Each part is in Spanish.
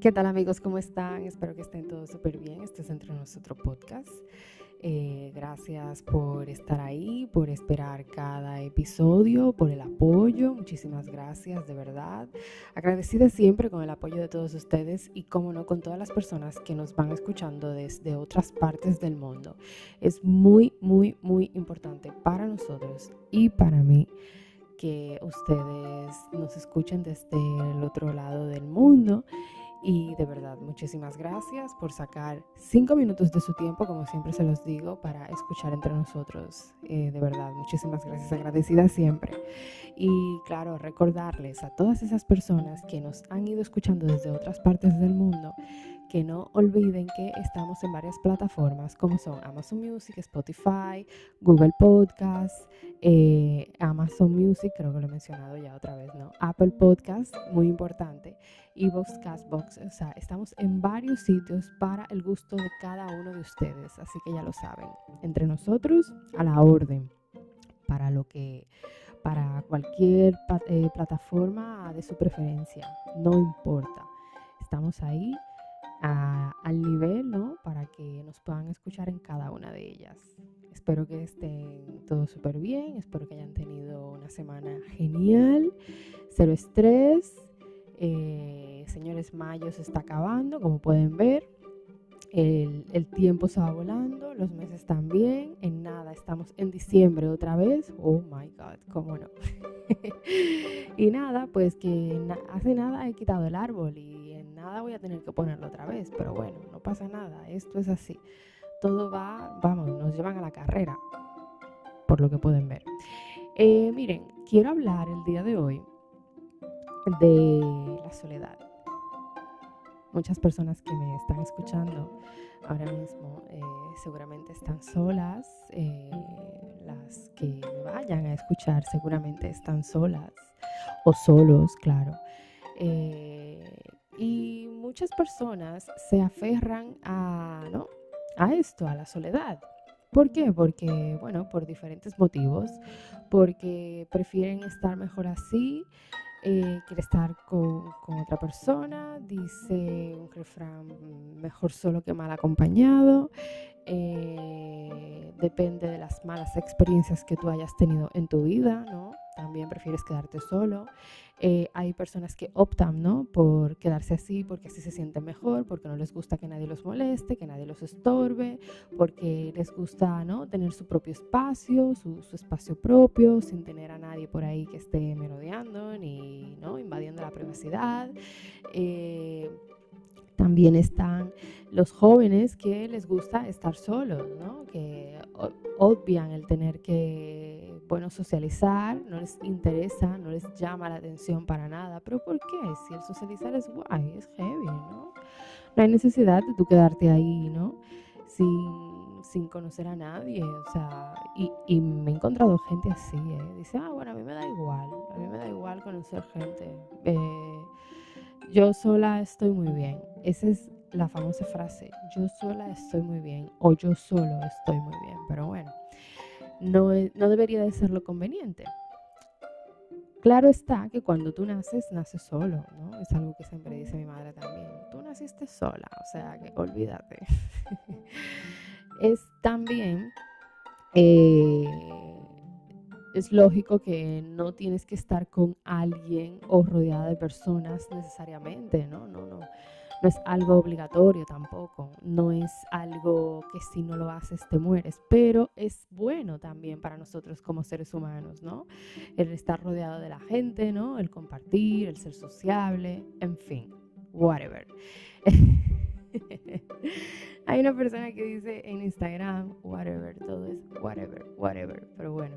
¿Qué tal amigos? ¿Cómo están? Espero que estén todos súper bien. Este es Entre Nosotros Podcast. Eh, gracias por estar ahí, por esperar cada episodio, por el apoyo. Muchísimas gracias, de verdad. Agradecida siempre con el apoyo de todos ustedes y, como no, con todas las personas que nos van escuchando desde otras partes del mundo. Es muy, muy, muy importante para nosotros y para mí que ustedes nos escuchen desde el otro lado del mundo y de verdad, muchísimas gracias por sacar cinco minutos de su tiempo, como siempre se los digo, para escuchar entre nosotros. Eh, de verdad, muchísimas gracias, agradecida siempre. Y claro, recordarles a todas esas personas que nos han ido escuchando desde otras partes del mundo que no olviden que estamos en varias plataformas como son Amazon Music, Spotify, Google Podcast, eh, Amazon Music, creo que lo he mencionado ya otra vez, ¿no? Apple Podcast, muy importante, y Castbox, o sea, estamos en varios sitios para el gusto de cada uno de ustedes, así que ya lo saben, entre nosotros a la orden, para lo que para cualquier eh, plataforma de su preferencia, no importa. Estamos ahí al nivel, ¿no? Para que nos puedan escuchar en cada una de ellas. Espero que estén todos súper bien, espero que hayan tenido una semana genial, cero estrés. Eh, señores, mayo se está acabando, como pueden ver. El, el, tiempo se va volando, los meses también. En nada, estamos en diciembre otra vez. Oh my God, cómo no. y nada, pues que hace nada he quitado el árbol y nada voy a tener que ponerlo otra vez. Pero bueno, no pasa nada, esto es así. Todo va, vamos, nos llevan a la carrera, por lo que pueden ver. Eh, miren, quiero hablar el día de hoy de la soledad muchas personas que me están escuchando ahora mismo eh, seguramente están solas, eh, las que me vayan a escuchar seguramente están solas o solos, claro. Y muchas personas se aferran a, ¿no? a esto, a la soledad. ¿Por qué? Porque, bueno, por diferentes motivos, porque prefieren estar mejor así, eh, quiere estar con, otra persona, dice un refrán, mejor solo que mal acompañado, eh, depende de las malas experiencias que tú hayas tenido en tu vida, ¿no? También prefieres quedarte solo. Eh, hay personas que optan ¿no? por quedarse así porque así se sienten mejor, porque no les gusta que nadie los moleste, que nadie los estorbe, porque les gusta ¿no? tener su propio espacio, su, espacio propio, sin tener a nadie por ahí que esté merodeando ni ¿no? invadiendo la privacidad. Eh, también están los jóvenes que les gusta estar solos, ¿no? que obvian el tener que, bueno, socializar, no les interesa, no les llama la atención para nada. ¿Pero por qué? Si el socializar es guay, es heavy, ¿no? No hay necesidad de tú quedarte ahí, ¿no? Sin, sin conocer a nadie, o sea, y, y, me he encontrado gente así, ¿eh? Dice, ah, bueno, a mí me da igual, a mí me da igual conocer gente. Eh, yo sola estoy muy bien. Esa es la famosa frase, yo sola estoy muy bien o yo solo estoy muy bien. Pero bueno, no, no debería de ser lo conveniente. Claro está que cuando tú naces, naces solo, ¿no? Es algo que siempre dice mi madre también. Tú naciste sola, o sea que olvídate. es también eh, es lógico que no tienes que estar con alguien o rodeada de personas necesariamente, ¿no? No, no. No es algo obligatorio tampoco, no es algo que si no lo haces te mueres, pero es bueno también para nosotros como seres humanos, ¿no? El estar rodeado de la gente, ¿no? El compartir, el ser sociable, en fin, whatever. Hay una persona que dice en Instagram, whatever, todo es whatever, whatever, pero bueno.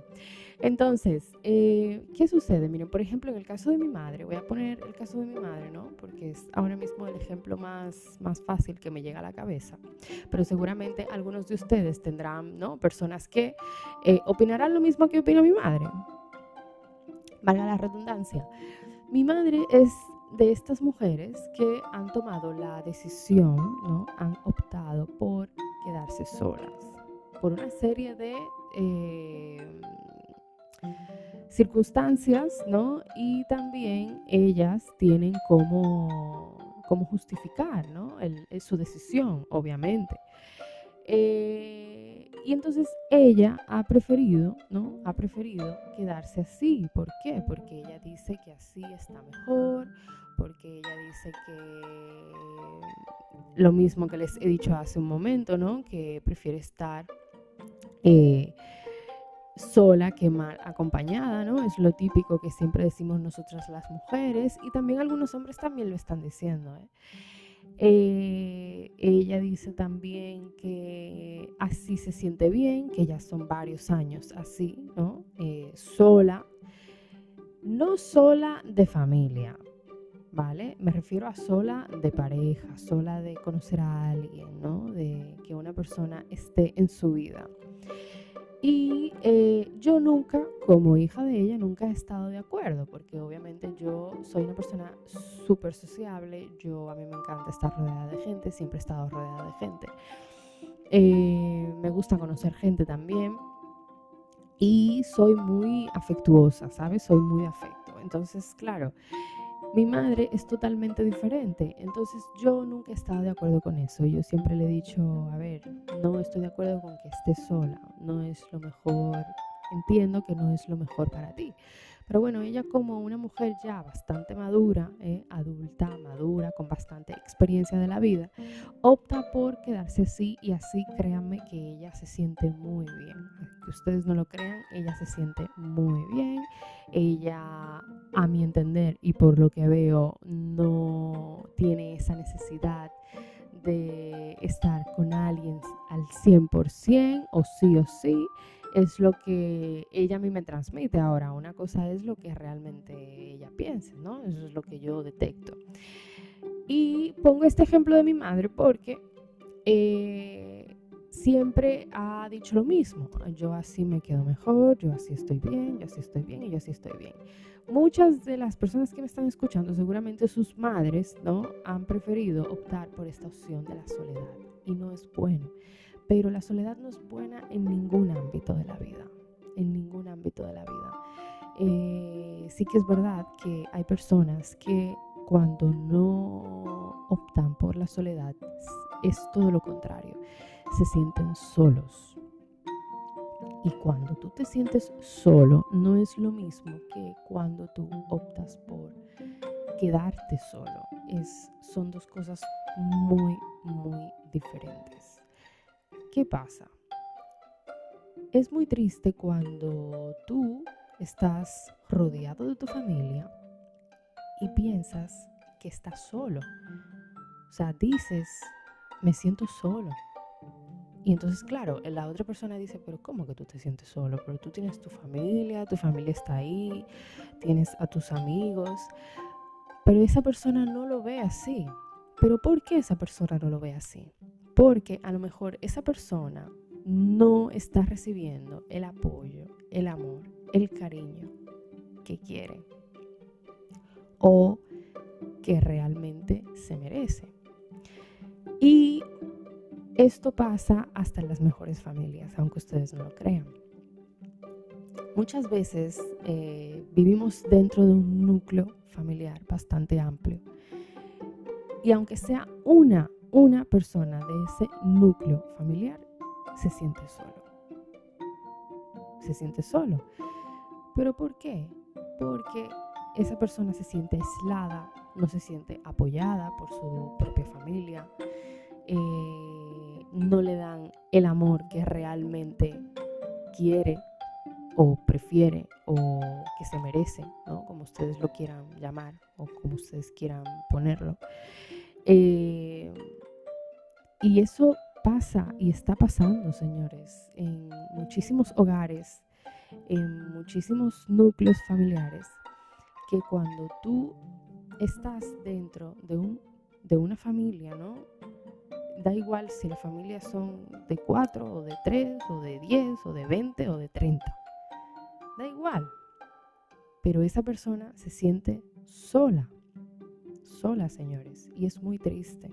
Entonces, eh, ¿qué sucede? Miren, por ejemplo, en el caso de mi madre, voy a poner el caso de mi madre, ¿no? Porque es ahora mismo el ejemplo más, más fácil que me llega a la cabeza. Pero seguramente algunos de ustedes tendrán, ¿no? Personas que eh, opinarán lo mismo que opina mi madre. Valga la redundancia. Mi madre es de estas mujeres que han tomado la decisión, ¿no? han optado por quedarse solas, por una serie de eh, circunstancias, ¿no? Y también ellas tienen como, cómo justificar ¿no? su decisión, obviamente. Eh, y entonces ella ha preferido, ¿no? Ha preferido quedarse así. ¿Por qué? Porque ella dice que así está mejor, porque ella dice que lo mismo que les he dicho hace un momento, ¿no? Que prefiere estar eh, sola que mal acompañada, ¿no? Es lo típico que siempre decimos nosotras las mujeres y también algunos hombres también lo están diciendo. ¿eh? Eh, ella dice también que así se siente bien, que ya son varios años así, ¿no? Eh, sola, no sola de familia, ¿vale? Me refiero a sola de pareja, sola de conocer a alguien, ¿no? De que una persona esté en su vida. Y eh, yo nunca, como hija de ella, nunca he estado de acuerdo, porque obviamente yo soy una persona súper sociable, yo a mí me encanta estar rodeada de gente, siempre he estado rodeada de gente. Eh, me gusta conocer gente también y soy muy afectuosa, ¿sabes? Soy muy afecto. Entonces, claro, mi madre es totalmente diferente, entonces yo nunca he estado de acuerdo con eso. Yo siempre le he dicho, a ver, no estoy de acuerdo con que estés sola, no es lo mejor, entiendo que no es lo mejor para ti. Pero bueno, ella como una mujer ya bastante madura, eh, adulta, madura, con bastante experiencia de la vida, opta por quedarse así y así créanme que ella se siente muy bien. Que ustedes no lo crean, ella se siente muy bien. Ella, a mi entender y por lo que veo, no tiene esa necesidad de estar con alguien al 100% o sí o sí es lo que ella a mí me transmite. Ahora, una cosa es lo que realmente ella piensa, ¿no? Eso es lo que yo detecto. Y pongo este ejemplo de mi madre porque eh, siempre ha dicho lo mismo. Yo así me quedo mejor, yo así estoy bien, yo así estoy bien y yo así estoy bien. Muchas de las personas que me están escuchando, seguramente sus madres, ¿no? Han preferido optar por esta opción de la soledad y no es bueno. Pero la soledad no es buena en ningún ámbito de la vida, en ningún ámbito de la vida. Eh, sí que es verdad que hay personas que cuando no optan por la soledad es todo lo contrario, se sienten solos. Y cuando tú te sientes solo no es lo mismo que cuando tú optas por quedarte solo. Es, son dos cosas muy, muy diferentes. ¿Qué pasa? Es muy triste cuando tú estás rodeado de tu familia y piensas que estás solo. O sea, dices, me siento solo. Y entonces, claro, la otra persona dice, pero ¿cómo que tú te sientes solo? Pero tú tienes tu familia, tu familia está ahí, tienes a tus amigos. Pero esa persona no lo ve así. ¿Pero por qué esa persona no lo ve así? Porque a lo mejor esa persona no está recibiendo el apoyo, el amor, el cariño que quiere o que realmente se merece. Y esto pasa hasta en las mejores familias, aunque ustedes no lo crean. Muchas veces eh, vivimos dentro de un núcleo familiar bastante amplio. Y aunque sea una una persona de ese núcleo familiar se siente solo. Se siente solo. ¿Pero por qué? Porque esa persona se siente aislada, no se siente apoyada por su propia familia, eh, no le dan el amor que realmente quiere o prefiere o que se merece, ¿no? como ustedes lo quieran llamar o como ustedes quieran ponerlo. Eh, y eso pasa y está pasando, señores, en muchísimos hogares, en muchísimos núcleos familiares, que cuando tú estás dentro de, un, de una familia, ¿no? Da igual si las familias son de cuatro o de tres o de diez o de veinte o de treinta. Da igual. Pero esa persona se siente sola. Sola, señores. Y es muy triste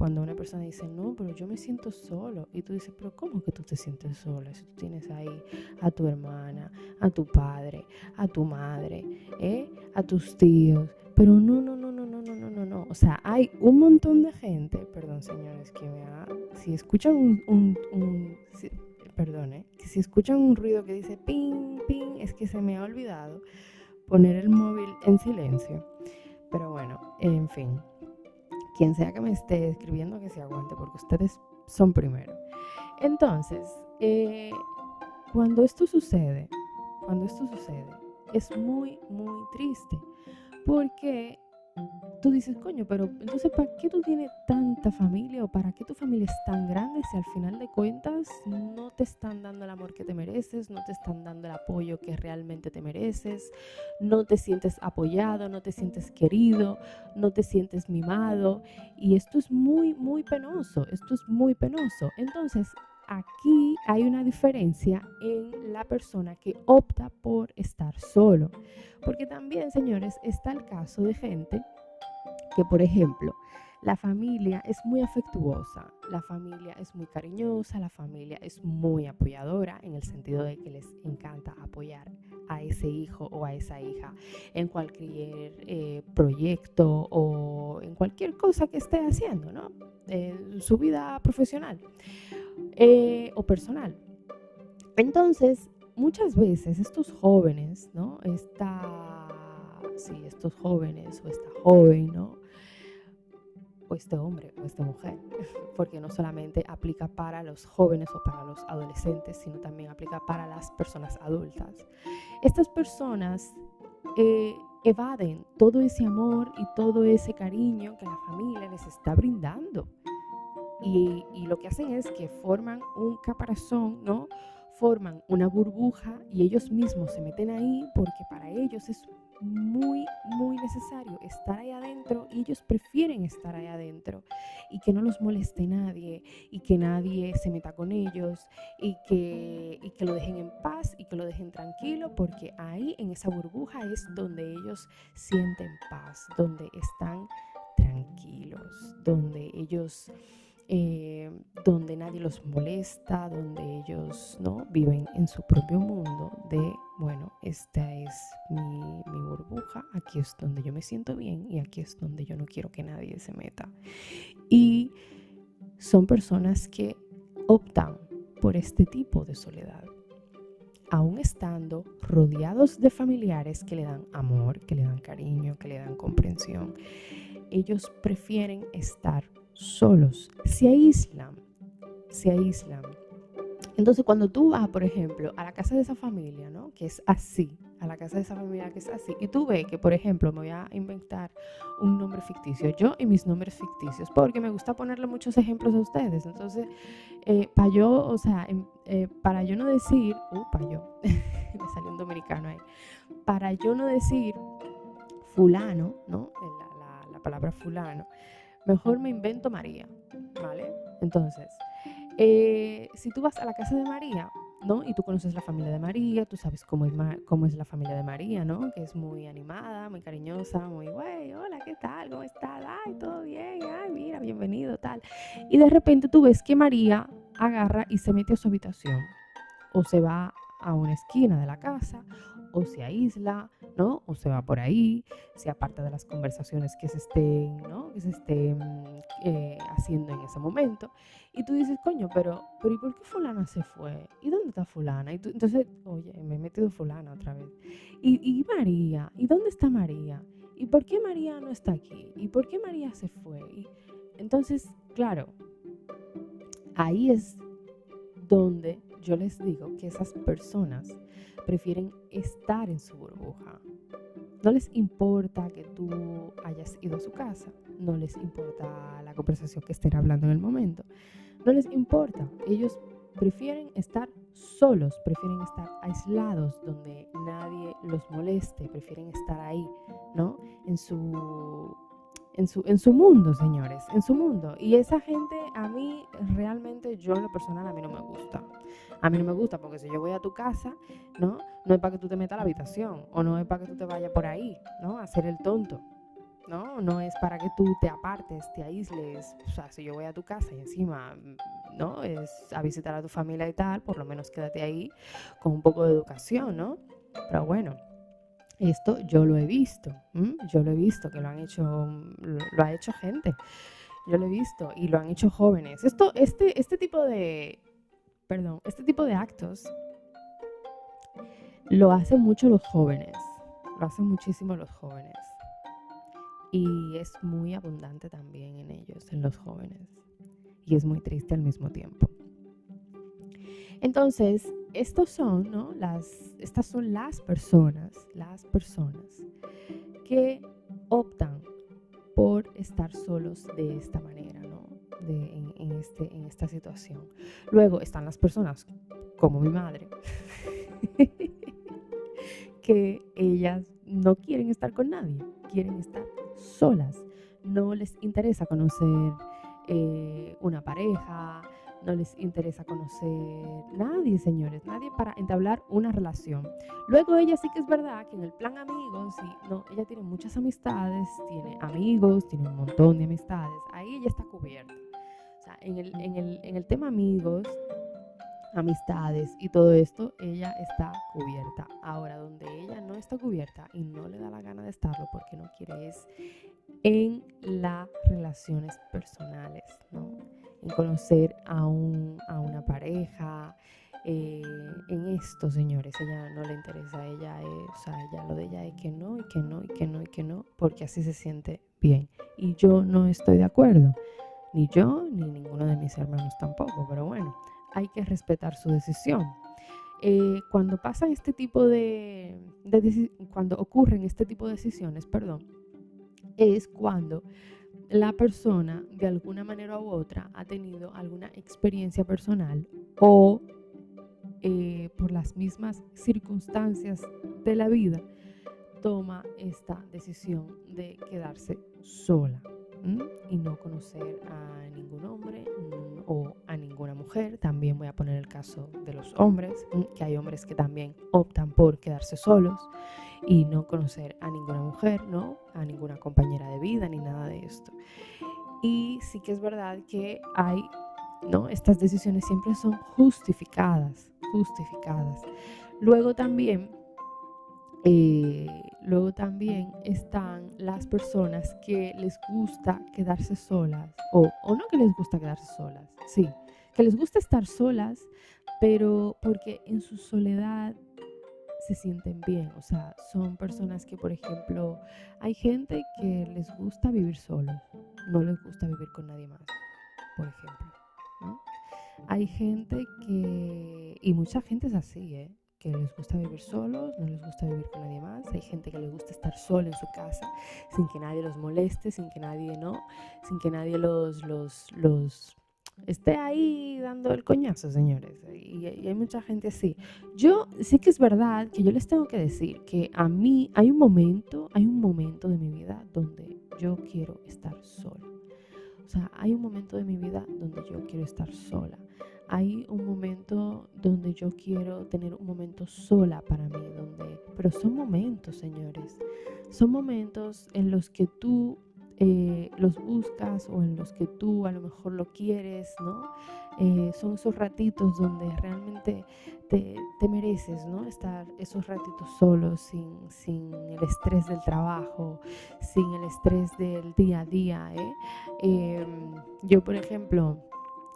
cuando una persona dice, no, pero yo me siento solo. Y tú dices, pero ¿cómo que tú te sientes sola? Si tú tienes ahí a tu hermana, a tu padre, a tu madre, ¿eh? a tus tíos. Pero no, no, no, no, no, no, no, no, no. O sea, hay un montón de gente, perdón señores, que me ha, si escuchan un, un, perdón, ¿eh? si escuchan un ruido que dice ping, ping, es que se me ha olvidado poner el móvil en silencio. Pero bueno, en fin, quien sea que me esté escribiendo que se aguante, porque ustedes son primero. Entonces, eh, cuando esto sucede, cuando esto sucede, es muy, muy triste, porque tú dices, coño, pero entonces, ¿para qué tú tienes tanta familia o para qué tu familia es tan grande si al final de cuentas no te están dando el amor que te mereces, no te están dando el apoyo que realmente te mereces, no te sientes apoyado, no te sientes querido, no te sientes mimado? Y esto es muy, muy penoso, esto es muy penoso. Entonces, aquí hay una diferencia en la persona que opta por estar solo. Porque también, señores, está el caso de gente que, por ejemplo, la familia es muy afectuosa, la familia es muy cariñosa, la familia es muy apoyadora en el sentido de que les encanta apoyar a ese hijo o a esa hija en cualquier eh, proyecto o en cualquier cosa que esté haciendo, ¿no? En su vida profesional. Eh, o personal. Entonces, muchas veces estos jóvenes, ¿no? Esta, sí, estos jóvenes o esta joven, ¿no? O este hombre o esta mujer, porque no solamente aplica para los jóvenes o para los adolescentes, sino también aplica para las personas adultas. Estas personas eh, evaden todo ese amor y todo ese cariño que la familia les está brindando. Y, lo que hacen es que forman un caparazón, ¿no? Forman una burbuja y ellos mismos se meten ahí porque para ellos es muy, muy necesario estar ahí adentro y ellos prefieren estar ahí adentro y que no los moleste nadie y que nadie se meta con ellos y que, y que lo dejen en paz y que lo dejen tranquilo porque ahí en esa burbuja es donde ellos sienten paz, donde están tranquilos, donde ellos eh, donde nadie los molesta, donde ellos ¿no? viven en su propio mundo de, bueno, esta es mi, mi burbuja, aquí es donde yo me siento bien y aquí es donde yo no quiero que nadie se meta. Y son personas que optan por este tipo de soledad aún estando rodeados de familiares que le dan amor, que le dan cariño, que le dan comprensión, ellos prefieren estar solos, se aíslan, se aíslan. Entonces, cuando tú vas, por ejemplo, a la casa de esa familia, ¿no? Que es así, a la casa de esa familia que es así, y tú ves que, por ejemplo, me voy a inventar un nombre ficticio, yo y mis nombres ficticios, porque me gusta ponerle muchos ejemplos a ustedes. Entonces, eh, para yo, o sea, em, eh, para yo no decir, uh, para yo, me salió un dominicano ahí, para yo no decir fulano, ¿no? la palabra fulano, mejor me invento María, ¿vale? Entonces, eh, si tú vas a la casa de María, ¿no? Y tú conoces la familia de María, tú sabes cómo es, cómo es la familia de María, ¿no? Que es muy animada, muy cariñosa, muy, güey, hola, ¿qué tal? ¿Cómo estás? Ay, todo bien, ay, mira, bienvenido, tal. Y de repente tú ves que María agarra y se mete a su habitación o se va a una esquina de la casa o se aísla, ¿no? O se va por ahí, se aparta de las conversaciones que se estén, ¿no? Que se estén eh, haciendo en ese momento. Y tú dices, coño, pero, pero ¿y por qué fulana se fue? ¿Y dónde está fulana? Y tú, entonces, oye, me he metido fulana otra vez. ¿Y, ¿Y María? ¿Y dónde está María? ¿Y por qué María no está aquí? ¿Y por qué María se fue? Entonces, claro, ahí es donde yo les digo que esas personas prefieren estar en su burbuja. No les importa que tú hayas ido a su casa, no les importa la conversación que estén hablando en el momento, no les importa. Ellos prefieren estar solos, prefieren estar aislados donde nadie los moleste, prefieren estar ahí, ¿no? En su en su, en su mundo, señores, en su mundo. Y esa gente a mí realmente, yo en lo personal, a mí no me gusta. A mí no me gusta porque si yo voy a tu casa, ¿no? No es para que tú te metas a la habitación o no es para que tú te vayas por ahí, ¿no? A hacer el tonto. ¿no? No es para que tú te apartes, te aísles. O sea, si yo voy a tu casa y encima, ¿no? Es a visitar a tu familia y tal, por lo menos quédate ahí con un poco de educación, ¿no? Pero bueno, Esto yo lo he visto, yo lo he visto, que lo han hecho, lo, ha hecho gente, yo lo he visto y lo han hecho jóvenes. Esto, este, este tipo de, perdón, este tipo de actos lo hacen mucho los jóvenes, lo hacen muchísimo los jóvenes y es muy abundante también en ellos, en los jóvenes y es muy triste al mismo tiempo. Entonces, estos son, ¿no? Estas son las personas, las personas que optan por estar solos de esta manera. De, en, este, en esta situación. Luego están las personas como mi madre, que ellas no quieren estar con nadie, quieren estar solas. No les interesa conocer eh, una pareja, no les interesa conocer nadie, señores, nadie para entablar una relación. Luego ella sí que es verdad que en el plan amigos, y no, ella tiene muchas amistades, tiene amigos, tiene un montón de amistades, ahí ella está cubierta. En el, en el, en el tema amigos, amistades y todo esto, ella está cubierta. Ahora, donde ella no está cubierta y no le da la gana de estarlo porque no quiere es en las relaciones personales, ¿no? en conocer a, un, a una pareja. Eh, en esto, señores, ella no le interesa, ella o sea, ella lo de ella es que no, y que no, y que no, y que no, porque así se siente bien. Y yo no estoy de acuerdo, ni yo, ni ninguno de mis hermanos tampoco, pero bueno, hay que respetar su decisión. Eh, cuando pasan este tipo de, cuando ocurren este tipo de decisiones, perdón, es cuando la persona de alguna manera u otra ha tenido alguna experiencia personal o eh, por las mismas circunstancias de la vida toma esta decisión de quedarse sola y no conocer a ningún hombre o a ninguna mujer. También voy a poner el caso de los hombres, que hay hombres que también optan por quedarse solos y no conocer a ninguna mujer, ¿no? A ninguna compañera de vida ni nada de esto. Y sí que es verdad que hay, ¿no? Estas decisiones siempre son justificadas, justificadas. Luego también, eh, luego también están las personas que les gusta quedarse solas, o, o no que les gusta quedarse solas, sí, que les gusta estar solas, pero porque en su soledad se sienten bien. O sea, son personas que, por ejemplo, hay gente que les gusta vivir solos, no les gusta vivir con nadie más, por ejemplo. Hay gente que, y mucha gente es así, ¿eh? Que les gusta vivir solos, no les gusta vivir con nadie más. Hay gente que les gusta estar sola en su casa, sin que nadie los moleste, sin que nadie, ¿no? Sin que nadie los, los, los esté ahí dando el coñazo, señores. Y, hay mucha gente así. Yo sí que es verdad que yo les tengo que decir que a mí hay un momento, hay un momento de mi vida donde yo quiero estar sola. O sea, hay un momento de mi vida donde yo quiero estar sola. Hay un momento donde yo quiero tener un momento sola para mí, donde, pero son momentos, señores. Son momentos en los que tú eh, los buscas o en los que tú a lo mejor lo quieres, ¿no? Eh, son esos ratitos donde realmente te, mereces, ¿no? Estar esos ratitos solos, sin, sin, el estrés del trabajo, sin el estrés del día a día, ¿eh? Em, yo, por ejemplo,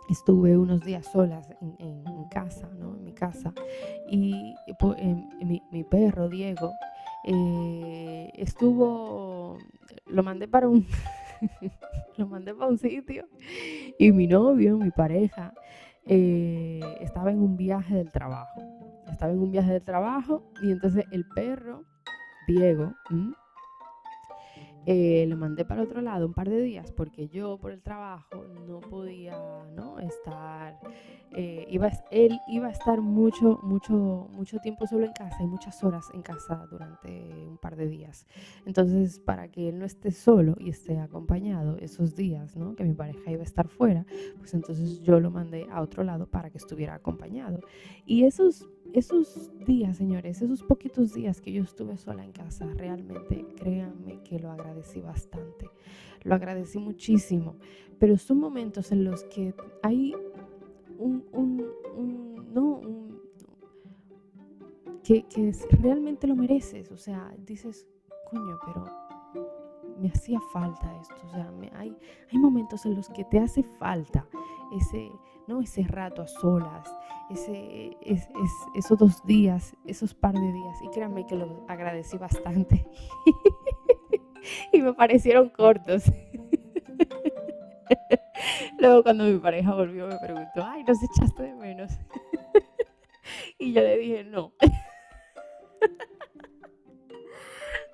estuve unos días solas en, casa, ¿no? En mi casa, y mi, mi perro, Diego, eh, estuvo, lo mandé para un, lo mandé para un sitio y mi novio, mi pareja, eh, estaba en un viaje del trabajo. Estaba en un viaje del trabajo y entonces el perro, Diego, eh, lo mandé para otro lado un par de días porque yo por el trabajo no podía ¿no? Estar, eh, iba, él iba a estar mucho, mucho, mucho tiempo solo en casa y muchas horas en casa durante un par de días. Entonces, para que él no esté solo y esté acompañado esos días, ¿no? que mi pareja iba a estar fuera, pues entonces yo lo mandé a otro lado para que estuviera acompañado. Y esos esos días, señores, esos poquitos días que yo estuve sola en casa, realmente créanme que lo agradecí bastante. Lo agradecí muchísimo. Pero son momentos en los que hay un, un, un no, que, realmente lo mereces. O sea, dices, coño, pero me hacía falta esto. O sea, hay, hay momentos en los que te hace falta ese, ¿no? ese rato a solas, ese, esos dos días, esos par de días. Y créanme que lo agradecí bastante. y me parecieron cortos. Luego cuando mi pareja volvió me preguntó, ay, ¿nos echaste de menos? y yo le dije, no.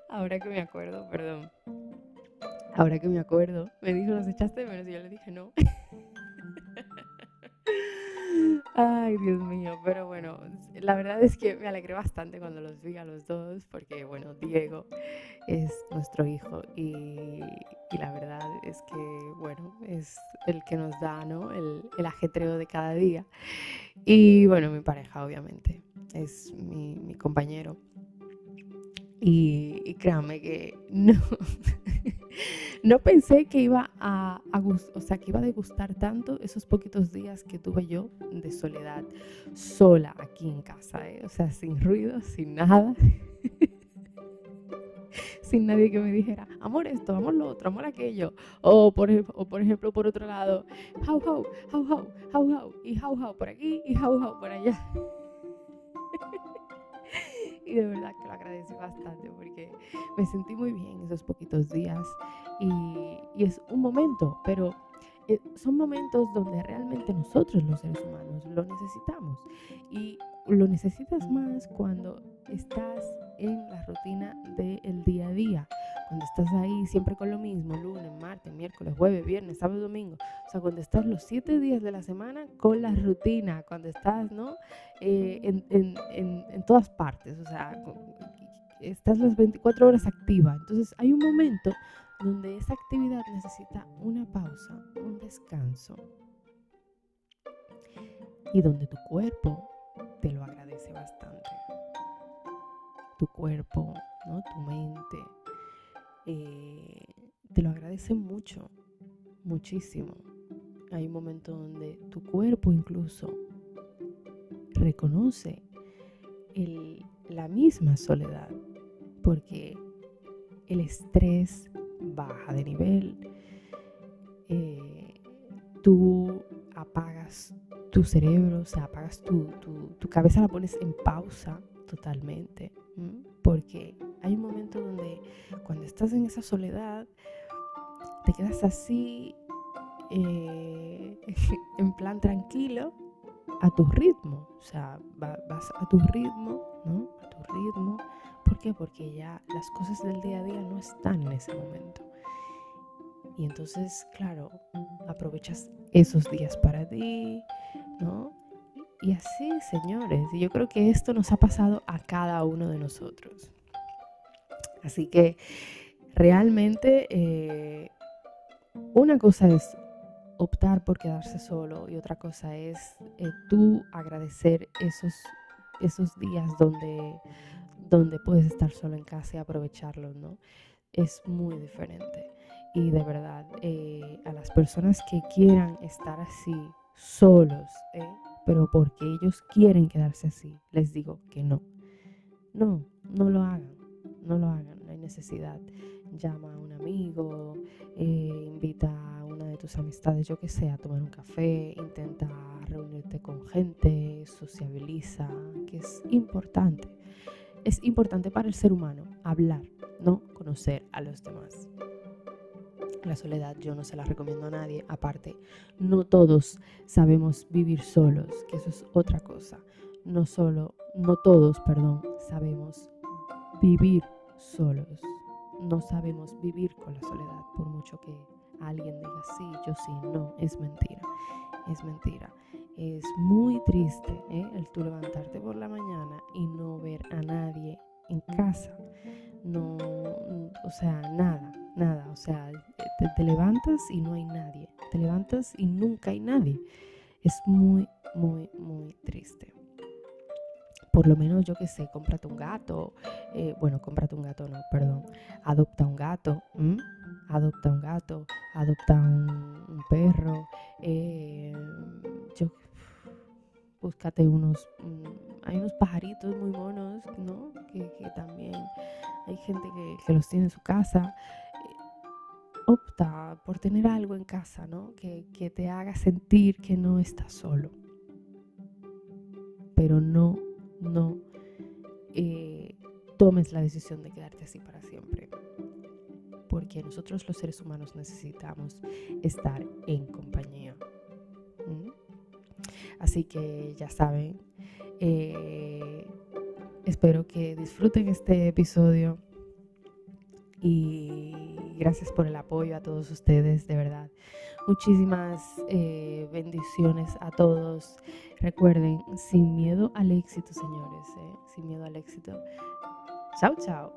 Ahora que me acuerdo, perdón. Ahora que me acuerdo, me dijo, ¿nos echaste de menos? Y yo le dije, no. Ay, Dios mío, pero bueno, la verdad es que me alegré bastante cuando los vi a los dos, porque bueno, Diego es nuestro hijo y, la verdad es que, bueno, es el que nos da, ¿no? El, ajetreo de cada día. Y bueno, mi pareja, obviamente, es mi, mi compañero. Y, y créanme que no, no pensé que iba a, o sea, que iba a degustar tanto esos poquitos días que tuve yo de soledad, sola aquí en casa, ¿eh? o sea, sin ruido, sin nada. sin nadie que me dijera, amor esto, amor lo otro, amor aquello. O por, o por ejemplo, por otro lado, how, how, how, how, how, how, y how, how por aquí y how, how por allá. y de verdad que lo agradecí bastante porque me sentí muy bien esos poquitos días y, es un momento, pero eh, son momentos donde realmente nosotros los seres humanos lo necesitamos y lo necesitas más cuando estás en la rutina del día a día, cuando estás ahí siempre con lo mismo, lunes, martes, miércoles, jueves, viernes, sábado, domingo, o sea, cuando estás los siete días de la semana con la rutina, cuando estás, ¿no? Eh, en, en, en, todas partes, o sea, estás las 24 horas activa, entonces hay un momento donde esa actividad necesita una pausa, un descanso y donde tu cuerpo te lo agradece bastante. Tu cuerpo, ¿no? tu mente, eh, te lo agradece mucho, muchísimo. Hay un momento donde tu cuerpo incluso reconoce la misma soledad, porque el estrés baja de nivel, eh, tú apagas tu cerebro, o sea, apagas tu, tu, cabeza, la pones en pausa totalmente, porque hay un momento donde cuando estás en esa soledad, te quedas así, eh, en plan tranquilo, a tu ritmo, o sea, vas a tu ritmo, ¿no? A tu ritmo. ¿Por qué? Porque ya las cosas del día a día no están en ese momento. Y entonces, claro, aprovechas esos días para ti, ¿no? Y así, señores, yo creo que esto nos ha pasado a cada uno de nosotros. Así que realmente eh, una cosa es optar por quedarse solo y otra cosa es eh, tú agradecer esos, esos días donde, donde puedes estar solo en casa y aprovecharlos, ¿no? Es muy diferente. Y de verdad, eh, a las personas que quieran estar así, solos, ¿eh? Pero porque ellos quieren quedarse así, les digo que no. No, no lo hagan, no lo hagan, no hay necesidad. Llama a un amigo, eh, invita a una de tus amistades, yo que sé, a tomar un café, intenta reunirte con gente, sociabiliza, que es importante. Es importante para el ser humano hablar, no conocer a los demás. La soledad yo no se la recomiendo a nadie. Aparte, no todos sabemos vivir solos, que eso es otra cosa. No solo, no todos, perdón, sabemos vivir solos. No sabemos vivir con la soledad, por mucho que alguien diga sí, yo sí, no, es mentira. Es mentira. Es muy triste ¿eh? el tú levantarte por la mañana y no ver a nadie en casa. No, o sea, nada, nada. O sea, te, levantas y no hay nadie. Te levantas y nunca hay nadie. Es muy, muy, muy triste. Por lo menos yo que sé, cómprate un gato. Eh, bueno, cómprate un gato, no, perdón. Adopta un gato. Adopta un gato. Adopta un, perro. Eh, yo, búscate unos hay unos pajaritos muy monos, ¿no? Que, también hay gente que, los tiene en su casa. Opta por tener algo en casa, ¿no? Que, te haga sentir que no estás solo. Pero no, no eh, tomes la decisión de quedarte así para siempre. Porque nosotros los seres humanos necesitamos estar en compañía. Así que ya saben, eh, espero que disfruten este episodio y gracias por el apoyo a todos ustedes, de verdad. Muchísimas eh, bendiciones a todos. Recuerden, sin miedo al éxito, señores, eh, sin miedo al éxito. Chao, chao.